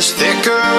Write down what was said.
is thicker.